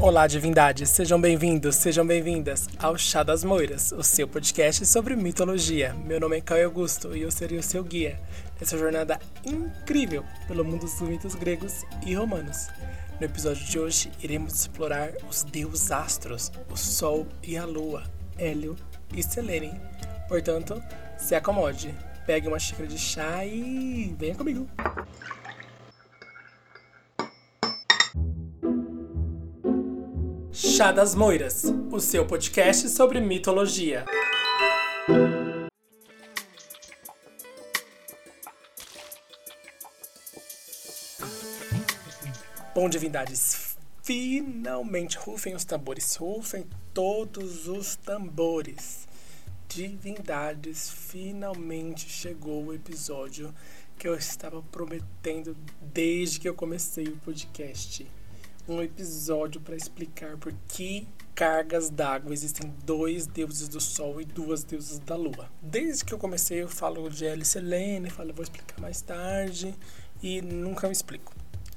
Olá, divindades, sejam bem-vindos, sejam bem-vindas ao Chá das Moiras, o seu podcast sobre mitologia. Meu nome é Caio Augusto e eu serei o seu guia nessa jornada incrível pelo mundo dos mitos gregos e romanos. No episódio de hoje, iremos explorar os deuses astros, o Sol e a Lua, Hélio e Selene. Portanto, se acomode, pegue uma xícara de chá e venha comigo. Chá das Moiras, o seu podcast sobre mitologia. Bom, divindades, finalmente rufem os tambores, rufem todos os tambores. Divindades, finalmente chegou o episódio que eu estava prometendo desde que eu comecei o podcast um episódio para explicar por que cargas d'água existem dois deuses do Sol e duas deusas da Lua. Desde que eu comecei eu falo de Alice Helene, falo vou explicar mais tarde e nunca me explico.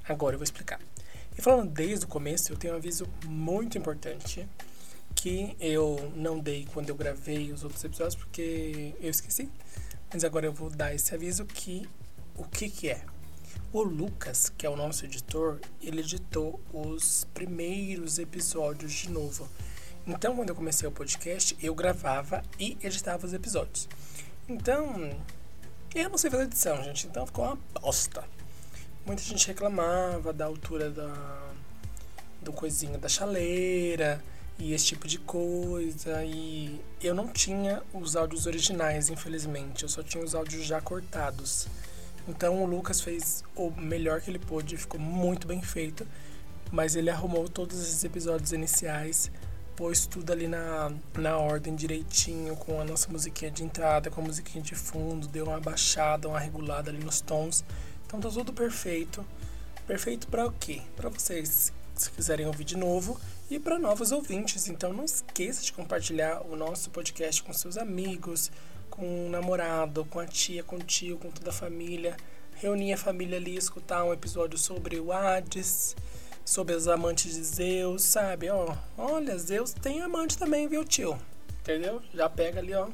Agora eu vou explicar. E falando desde o começo, eu tenho um aviso muito importante que eu não dei quando eu gravei os outros episódios porque eu esqueci. Mas agora eu vou dar esse aviso que o que que é? O Lucas, que é o nosso editor, ele editou os primeiros episódios de novo. Então, quando eu comecei o podcast, eu gravava e editava os episódios. Então, eu não sei fazer edição, gente, então ficou uma bosta. Muita gente reclamava da altura da, do coisinho da chaleira e esse tipo de coisa. E eu não tinha os áudios originais, infelizmente. Eu só tinha os áudios já cortados. Então o Lucas fez o melhor que ele pôde, ficou muito bem feito, mas ele arrumou todos esses episódios iniciais, pôs tudo ali na, na ordem direitinho, com a nossa musiquinha de entrada, com a musiquinha de fundo, deu uma baixada, uma regulada ali nos tons. Então tá tudo perfeito. Perfeito para o quê? Para vocês se quiserem ouvir de novo e para novos ouvintes. Então não esqueça de compartilhar o nosso podcast com seus amigos, com o namorado, com a tia, com o tio, com toda a família. Reunir a família ali, escutar um episódio sobre o Hades, sobre os amantes de Zeus, sabe? Ó, olha, Zeus tem amante também, viu, tio? Entendeu? Já pega ali, ó,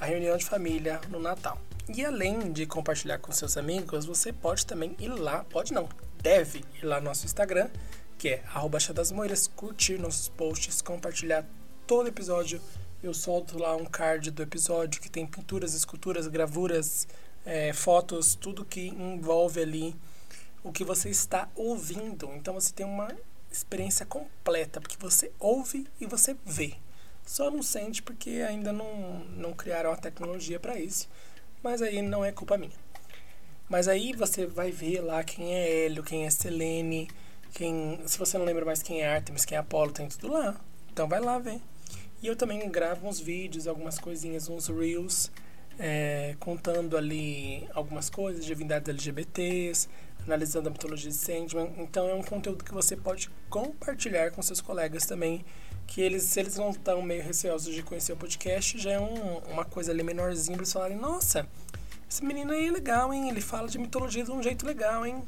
a reunião de família no Natal. E além de compartilhar com seus amigos, você pode também ir lá, pode não, deve ir lá no nosso Instagram, que é arroba curtir nossos posts, compartilhar todo episódio eu solto lá um card do episódio que tem pinturas, esculturas, gravuras, é, fotos, tudo que envolve ali o que você está ouvindo. Então você tem uma experiência completa, porque você ouve e você vê. Só não sente porque ainda não, não criaram a tecnologia para isso. Mas aí não é culpa minha. Mas aí você vai ver lá quem é Hélio, quem é Selene, quem. Se você não lembra mais quem é Artemis, quem é Apolo, tem tudo lá. Então vai lá ver. E eu também gravo uns vídeos, algumas coisinhas, uns reels, é, contando ali algumas coisas, divindades LGBTs, analisando a mitologia de Sandman. Então é um conteúdo que você pode compartilhar com seus colegas também, que eles, se eles não estão meio receosos de conhecer o podcast, já é um, uma coisa ali menorzinha para eles falarem, nossa, esse menino aí é legal, hein? Ele fala de mitologia de um jeito legal, hein?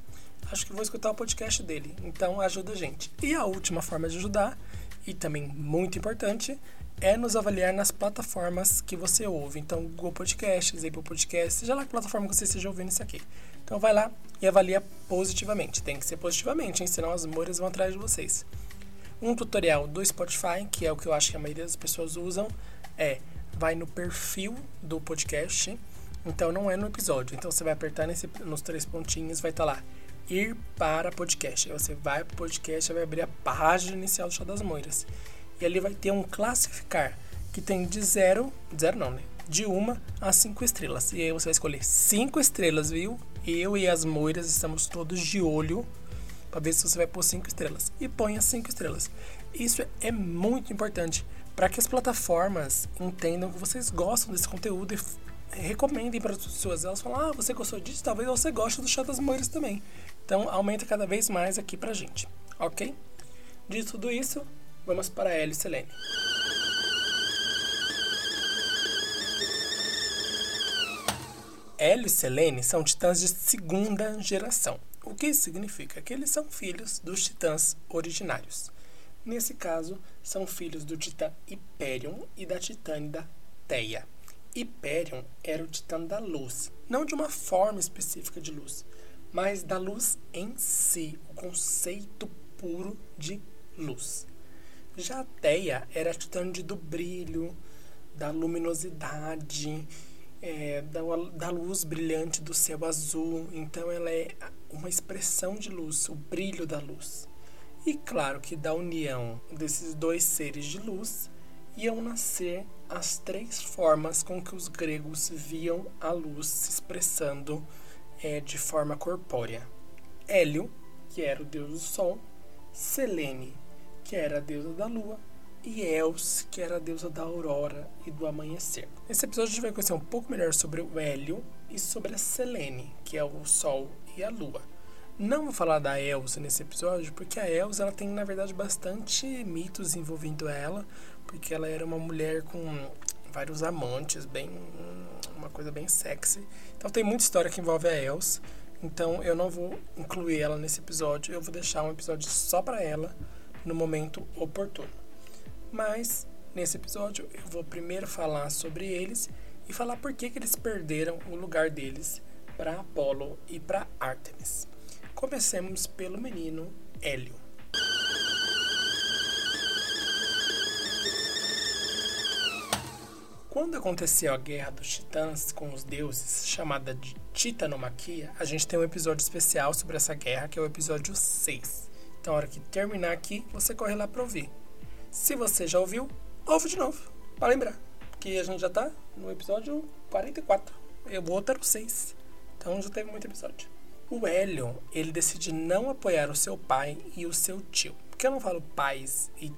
Acho que vou escutar o podcast dele. Então ajuda a gente. E a última forma de ajudar, e também muito importante, é nos avaliar nas plataformas que você ouve. Então, Google Podcasts, Apple Podcasts, seja lá que plataforma que você esteja ouvindo isso aqui. Então, vai lá e avalia positivamente. Tem que ser positivamente, hein? senão as moras vão atrás de vocês. Um tutorial do Spotify, que é o que eu acho que a maioria das pessoas usam, é vai no perfil do podcast. Então, não é no episódio. Então, você vai apertar nesse, nos três pontinhos, vai estar tá lá ir para podcast. Aí você vai para o podcast, vai abrir a página inicial do Chá das Moiras e ali vai ter um classificar que tem de zero, zero não, né? De uma a cinco estrelas. E aí você vai escolher cinco estrelas, viu? Eu e as moiras estamos todos de olho para ver se você vai pôr cinco estrelas. E põe as cinco estrelas. Isso é muito importante para que as plataformas entendam que vocês gostam desse conteúdo e recomendem para as pessoas. Elas falam, ah, você gostou disso? Talvez você goste do chá das moiras também. Então aumenta cada vez mais aqui pra gente, ok? De tudo isso, Vamos para Hélio e Selene. Hélio e Selene são titãs de segunda geração. O que significa? Que eles são filhos dos titãs originários. Nesse caso, são filhos do titã Hyperion e da titânida Theia. Hyperion era o titã da luz, não de uma forma específica de luz, mas da luz em si, o conceito puro de luz. Já a Theia era a titã do brilho, da luminosidade, é, da, da luz brilhante do céu azul. Então ela é uma expressão de luz, o brilho da luz. E claro que da união desses dois seres de luz iam nascer as três formas com que os gregos viam a luz se expressando é, de forma corpórea. Hélio, que era o deus do sol, Selene, que era a deusa da lua, e Els, que era a deusa da aurora e do amanhecer. Nesse episódio a gente vai conhecer um pouco melhor sobre o Hélio e sobre a Selene, que é o sol e a lua. Não vou falar da Elsa nesse episódio, porque a Elsa ela tem, na verdade, bastante mitos envolvendo ela, porque ela era uma mulher com vários amantes, bem uma coisa bem sexy. Então tem muita história que envolve a Elsa. Então eu não vou incluir ela nesse episódio, eu vou deixar um episódio só para ela no momento oportuno. Mas nesse episódio eu vou primeiro falar sobre eles e falar por que, que eles perderam o lugar deles para Apolo e para Artemis. Comecemos pelo menino Hélio. Quando aconteceu a Guerra dos Titãs com os deuses, chamada de Titanomaquia, a gente tem um episódio especial sobre essa guerra, que é o episódio 6. Então, na hora que terminar aqui, você corre lá para ouvir. Se você já ouviu, ouve de novo, para lembrar. Que a gente já tá no episódio 44. O outro era o 6. Então já teve muito episódio. O Hélio, ele decide não apoiar o seu pai e o seu tio. Por que eu não falo pais e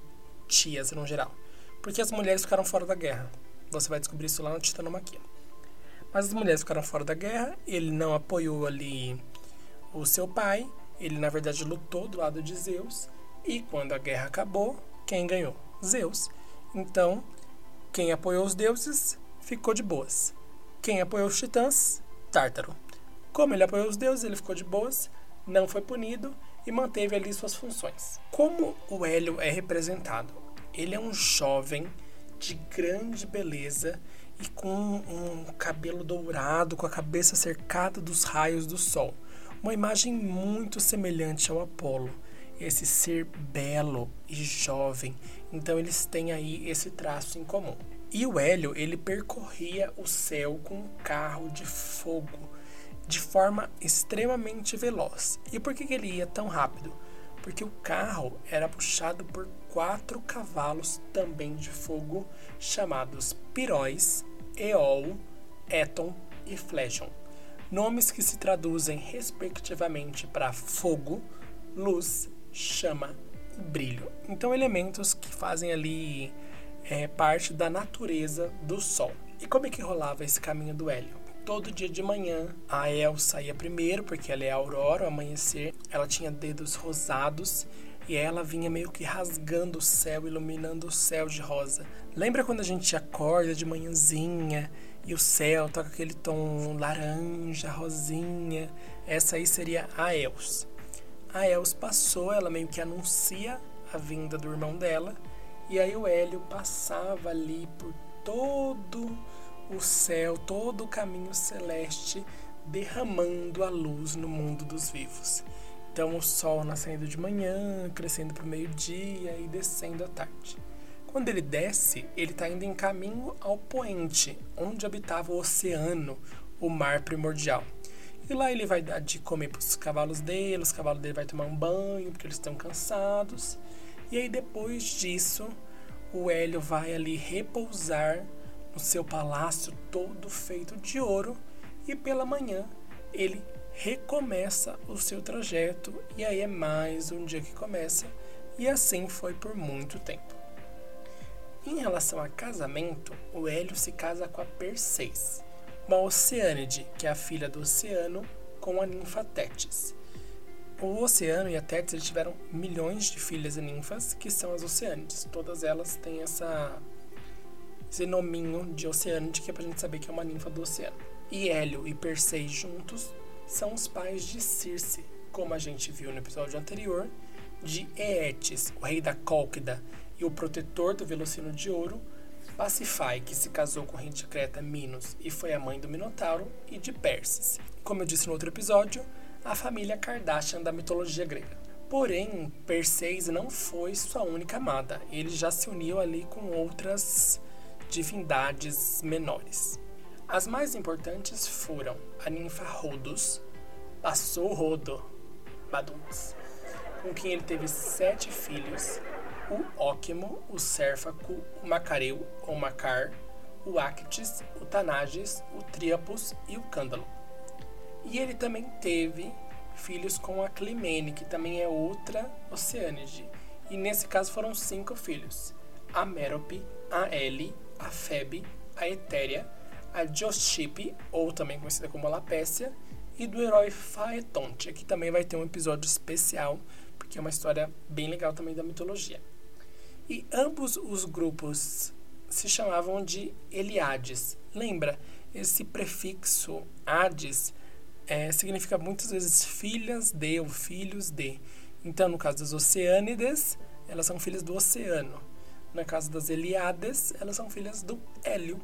tias no geral? Porque as mulheres ficaram fora da guerra. Você vai descobrir isso lá no Titanomaquia. Mas as mulheres ficaram fora da guerra, ele não apoiou ali o seu pai, ele na verdade lutou do lado de Zeus, e quando a guerra acabou, quem ganhou? Zeus. Então, quem apoiou os deuses ficou de boas. Quem apoiou os titãs? Tártaro. Como ele apoiou os deuses, ele ficou de boas, não foi punido e manteve ali suas funções. Como o Hélio é representado? Ele é um jovem de grande beleza e com um cabelo dourado, com a cabeça cercada dos raios do sol. Uma imagem muito semelhante ao Apolo, esse ser belo e jovem. Então eles têm aí esse traço em comum. E o Hélio, ele percorria o céu com um carro de fogo de forma extremamente veloz. E por que, que ele ia tão rápido? Porque o carro era puxado por quatro cavalos também de fogo, chamados Piróis, Eol, Eton e Flejon. Nomes que se traduzem respectivamente para fogo, luz, chama e brilho. Então, elementos que fazem ali é, parte da natureza do Sol. E como é que rolava esse caminho do Hélio? todo dia de manhã. A El saía primeiro, porque ela é a aurora, o amanhecer. Ela tinha dedos rosados e ela vinha meio que rasgando o céu, iluminando o céu de rosa. Lembra quando a gente acorda de manhãzinha e o céu com aquele tom laranja, rosinha? Essa aí seria a Els. A Els passou, ela meio que anuncia a vinda do irmão dela, e aí o Hélio passava ali por todo o céu, todo o caminho celeste derramando a luz no mundo dos vivos. Então o sol nascendo de manhã, crescendo para o meio-dia e descendo à tarde. Quando ele desce, ele está indo em caminho ao poente, onde habitava o oceano, o mar primordial. E lá ele vai dar de comer para os cavalos dele, os cavalos dele vai tomar um banho, porque eles estão cansados. E aí depois disso, o Hélio vai ali repousar no seu palácio todo feito de ouro e pela manhã ele recomeça o seu trajeto e aí é mais um dia que começa e assim foi por muito tempo. Em relação a casamento, o Hélio se casa com a Perseis, uma Oceânide, que é a filha do Oceano, com a ninfa Tétis. O Oceano e a Tétis tiveram milhões de filhas e ninfas, que são as Oceânides. Todas elas têm essa esse nominho de Oceânide, que é pra gente saber que é uma ninfa do oceano. E Hélio e Persei juntos são os pais de Circe, como a gente viu no episódio anterior, de Eetes, o rei da Cólquida e o protetor do Velocino de Ouro, Pacifai, que se casou com o rei de Creta Minos e foi a mãe do Minotauro, e de Perses. Como eu disse no outro episódio, a família Kardashian da mitologia grega. Porém, Perseus não foi sua única amada. Ele já se uniu ali com outras divindades menores. As mais importantes foram a ninfa Rhodos, passou Rodo, Baduns, com quem ele teve sete filhos, o Óquimo, o Cérfaco, o Macareu ou Macar, o Actis, o Tanages, o Tríapus e o Cândalo. E ele também teve filhos com a Climene, que também é outra Oceânide. E nesse caso foram cinco filhos: a Mérope, a Eli, a Febe, a Etéria, a Joshipe, ou também conhecida como Lapécia, e do herói Faetonte, que também vai ter um episódio especial, porque é uma história bem legal também da mitologia. E ambos os grupos se chamavam de Eliades. Lembra? Esse prefixo Hades é, significa muitas vezes filhas de ou filhos de. Então, no caso das Oceânides, elas são filhas do oceano. No caso das Eliades, elas são filhas do Hélio.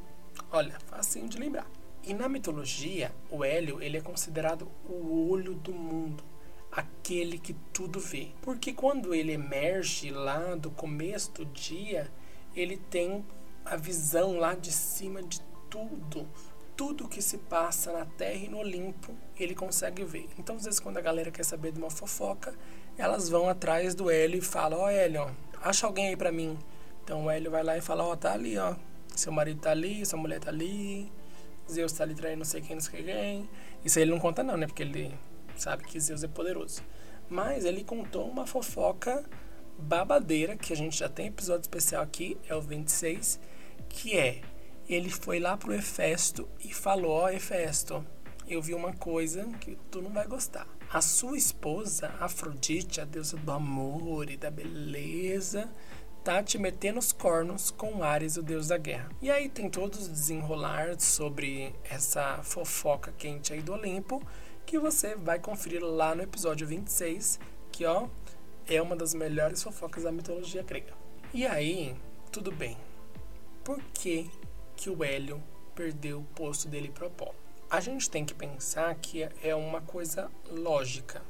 Olha, facinho de lembrar. E na mitologia, o Hélio ele é considerado o olho do mundo, aquele que tudo vê. Porque quando ele emerge lá do começo do dia, ele tem a visão lá de cima de tudo, tudo que se passa na Terra e no Olimpo, ele consegue ver. Então, às vezes, quando a galera quer saber de uma fofoca, elas vão atrás do Hélio e falam: Ó, oh, Hélio, acha alguém aí pra mim. Então, o Hélio vai lá e fala: Ó, oh, tá ali, ó. Seu marido tá ali, sua mulher tá ali, Zeus tá ali traindo não sei quem, não sei quem. Isso aí ele não conta, não, né? Porque ele sabe que Zeus é poderoso. Mas ele contou uma fofoca babadeira, que a gente já tem episódio especial aqui, é o 26, que é ele foi lá pro Hefesto e falou: Ó, oh, Hefesto, eu vi uma coisa que tu não vai gostar. A sua esposa, Afrodite, a deusa do amor e da beleza, tá te metendo os cornos com Ares, o deus da guerra. E aí tem todos os desenrolar sobre essa fofoca quente aí do Olimpo, que você vai conferir lá no episódio 26, que ó, é uma das melhores fofocas da mitologia grega. E aí, tudo bem. Por que que o Hélio perdeu o posto dele para Apolo. A gente tem que pensar que é uma coisa lógica.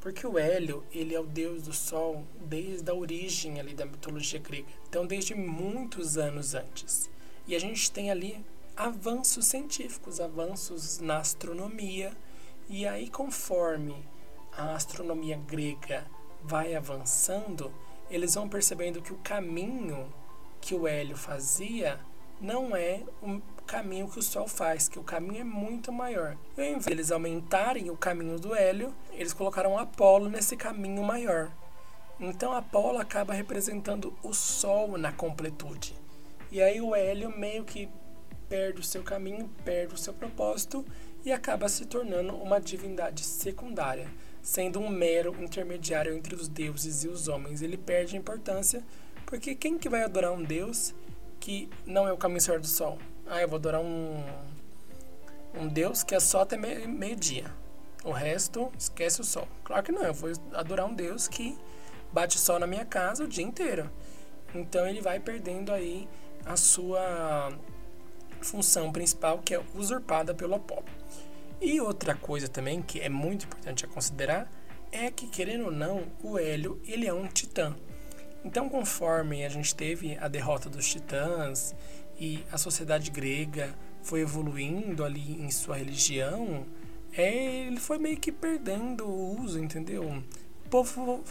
Porque o Hélio, ele é o deus do sol desde a origem ali da mitologia grega. Então, desde muitos anos antes. E a gente tem ali avanços científicos, avanços na astronomia. E aí, conforme a astronomia grega vai avançando, eles vão percebendo que o caminho que o Hélio fazia não é o caminho que o Sol faz, que o caminho é muito maior. E ao invés de eles aumentarem o caminho do Hélio, eles colocaram Apolo nesse caminho maior. Então Apolo acaba representando o Sol na completude. E aí o Hélio meio que perde o seu caminho, perde o seu propósito e acaba se tornando uma divindade secundária, sendo um mero intermediário entre os deuses e os homens. Ele perde importância porque quem que vai adorar um deus que não é o caminho do sol. Ah, eu vou adorar um, um Deus que é só até meio-dia. O resto, esquece o sol. Claro que não, eu vou adorar um Deus que bate sol na minha casa o dia inteiro. Então ele vai perdendo aí a sua função principal, que é usurpada pelo Apolo. E outra coisa também que é muito importante a considerar é que, querendo ou não, o Hélio ele é um titã. Então, conforme a gente teve a derrota dos titãs e a sociedade grega foi evoluindo ali em sua religião, é, ele foi meio que perdendo o uso, entendeu? O povo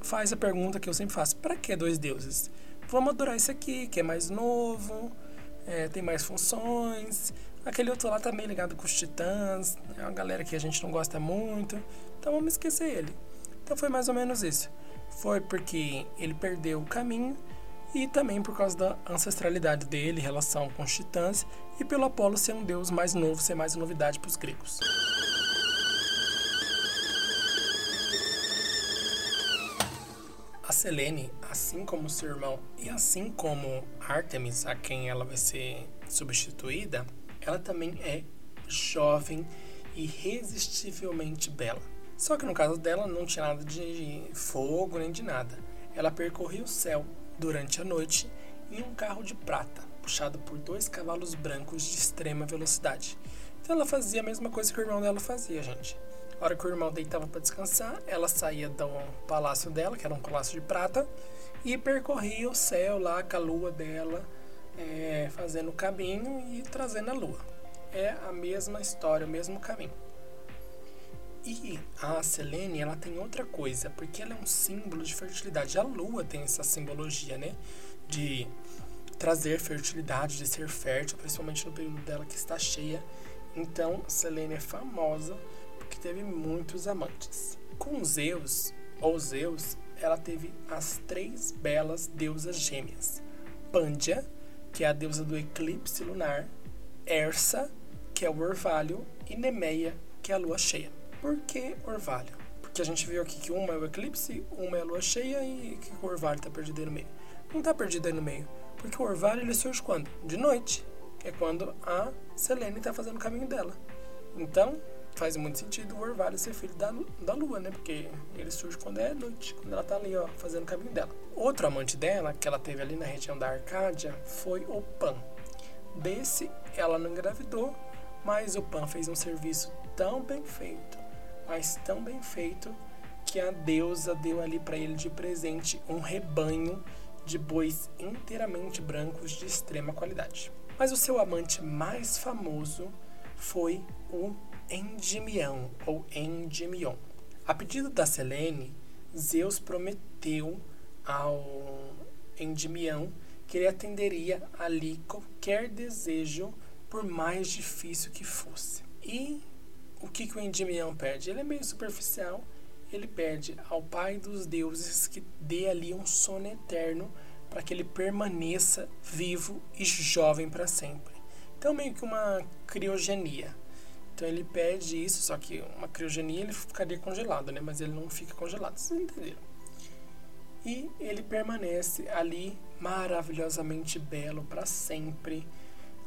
faz a pergunta que eu sempre faço: para que dois deuses? Vamos adorar esse aqui, que é mais novo, é, tem mais funções. Aquele outro lá tá meio ligado com os titãs, é uma galera que a gente não gosta muito, então vamos esquecer ele. Então foi mais ou menos isso foi porque ele perdeu o caminho e também por causa da ancestralidade dele, relação com os titãs e pelo Apolo ser um deus mais novo, ser mais novidade para os gregos. A Selene, assim como seu irmão e assim como Artemis, a quem ela vai ser substituída, ela também é jovem e irresistivelmente bela. Só que no caso dela não tinha nada de fogo nem de nada. Ela percorria o céu durante a noite em um carro de prata, puxado por dois cavalos brancos de extrema velocidade. Então ela fazia a mesma coisa que o irmão dela fazia, gente. A hora que o irmão deitava para descansar, ela saía do palácio dela, que era um palácio de prata, e percorria o céu lá com a lua dela, é, fazendo o caminho e trazendo a lua. É a mesma história, o mesmo caminho. E a Selene, ela tem outra coisa, porque ela é um símbolo de fertilidade. A lua tem essa simbologia, né? De trazer fertilidade, de ser fértil, principalmente no período dela que está cheia. Então, Selene é famosa porque teve muitos amantes. Com Zeus, ou Zeus, ela teve as três belas deusas gêmeas: Pândia, que é a deusa do eclipse lunar, Ersa, que é o orvalho, e Nemeia, que é a lua cheia. Por que orvalho? Porque a gente viu aqui que uma é o eclipse, uma é a lua cheia e que o orvalho está perdido aí no meio. Não está perdido aí no meio, porque o orvalho ele surge quando? De noite, é quando a Selene está fazendo o caminho dela. Então, faz muito sentido o orvalho ser filho da, da lua, né? Porque ele surge quando é noite, quando ela está ali, ó, fazendo o caminho dela. Outro amante dela, que ela teve ali na região da Arcádia, foi o Pan. Desse, ela não engravidou, mas o Pan fez um serviço tão bem feito mas tão bem feito que a deusa deu ali para ele de presente um rebanho de bois inteiramente brancos de extrema qualidade. Mas o seu amante mais famoso foi o Endimião ou Endimion. A pedido da Selene, Zeus prometeu ao Endimião que ele atenderia ali qualquer desejo, por mais difícil que fosse. E o que, que o Endymion pede? Ele é meio superficial. Ele pede ao Pai dos deuses que dê ali um sono eterno para que ele permaneça vivo e jovem para sempre. Então, meio que uma criogenia. Então, ele pede isso, só que uma criogenia ele ficaria congelado, né? Mas ele não fica congelado, vocês entenderam? E ele permanece ali maravilhosamente belo para sempre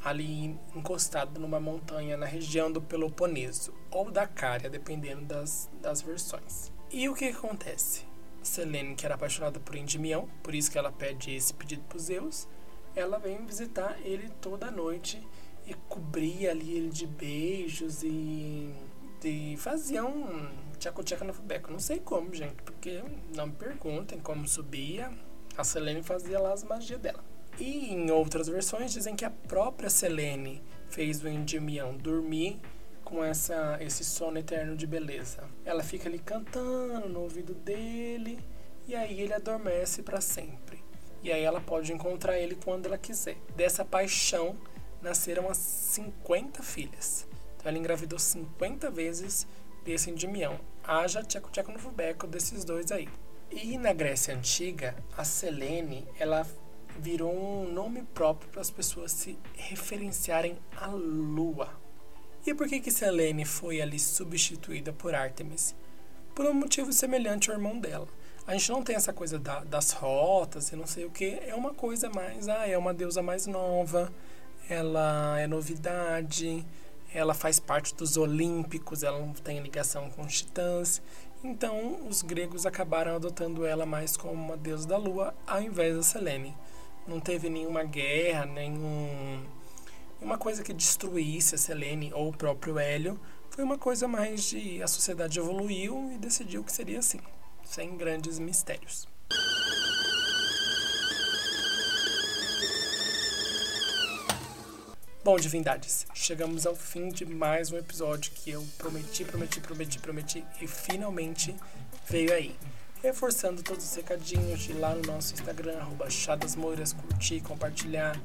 ali encostado numa montanha na região do Peloponeso ou da Cária, dependendo das, das versões. E o que, que acontece? Selene, que era apaixonada por Endymion, por isso que ela pede esse pedido para Zeus, ela vem visitar ele toda noite e cobria ali ele de beijos e, e fazia um tchaco-tchaco no fubeco. Não sei como, gente, porque não me perguntem como subia. A Selene fazia lá as magias dela. E em outras versões dizem que a própria Selene fez o Endymion dormir com essa, esse sono eterno de beleza. Ela fica ali cantando no ouvido dele e aí ele adormece para sempre. E aí ela pode encontrar ele quando ela quiser. Dessa paixão nasceram as 50 filhas. Então ela engravidou 50 vezes desse Endymion. Haja tcheco-tcheco no fubeco desses dois aí. E na Grécia Antiga, a Selene, ela virou um nome próprio para as pessoas se referenciarem à lua. E por que que Selene foi ali substituída por Artemis? Por um motivo semelhante ao irmão dela. A gente não tem essa coisa da, das rotas e não sei o que. É uma coisa mais, ah, é uma deusa mais nova, ela é novidade, ela faz parte dos Olímpicos, ela não tem ligação com os titãs. Então, os gregos acabaram adotando ela mais como uma deusa da lua, ao invés da Selene não teve nenhuma guerra, nenhum uma coisa que destruísse a Selene ou o próprio Hélio. Foi uma coisa mais de a sociedade evoluiu e decidiu que seria assim, sem grandes mistérios. Bom, divindades, chegamos ao fim de mais um episódio que eu prometi, prometi, prometi, prometi e finalmente veio aí reforçando todos os recadinhos de lá no nosso Instagram, arroba Chadasmoiras, curtir, compartilhar,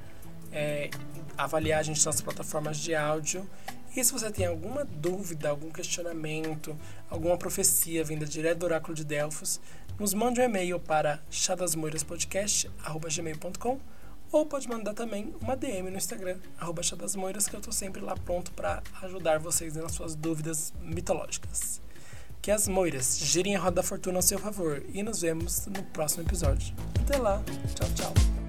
é, avaliar a gente nas plataformas de áudio. E se você tem alguma dúvida, algum questionamento, alguma profecia vinda direto do Oráculo de Delfos, nos mande um e-mail para chadasmoiraspodcast.gmail.com ou pode mandar também uma DM no Instagram, arroba chadasmoiras, que eu estou sempre lá pronto para ajudar vocês nas suas dúvidas mitológicas que as moiras girem a roda da fortuna ao seu favor e nos vemos no próximo episódio. Até lá, tchau, tchau.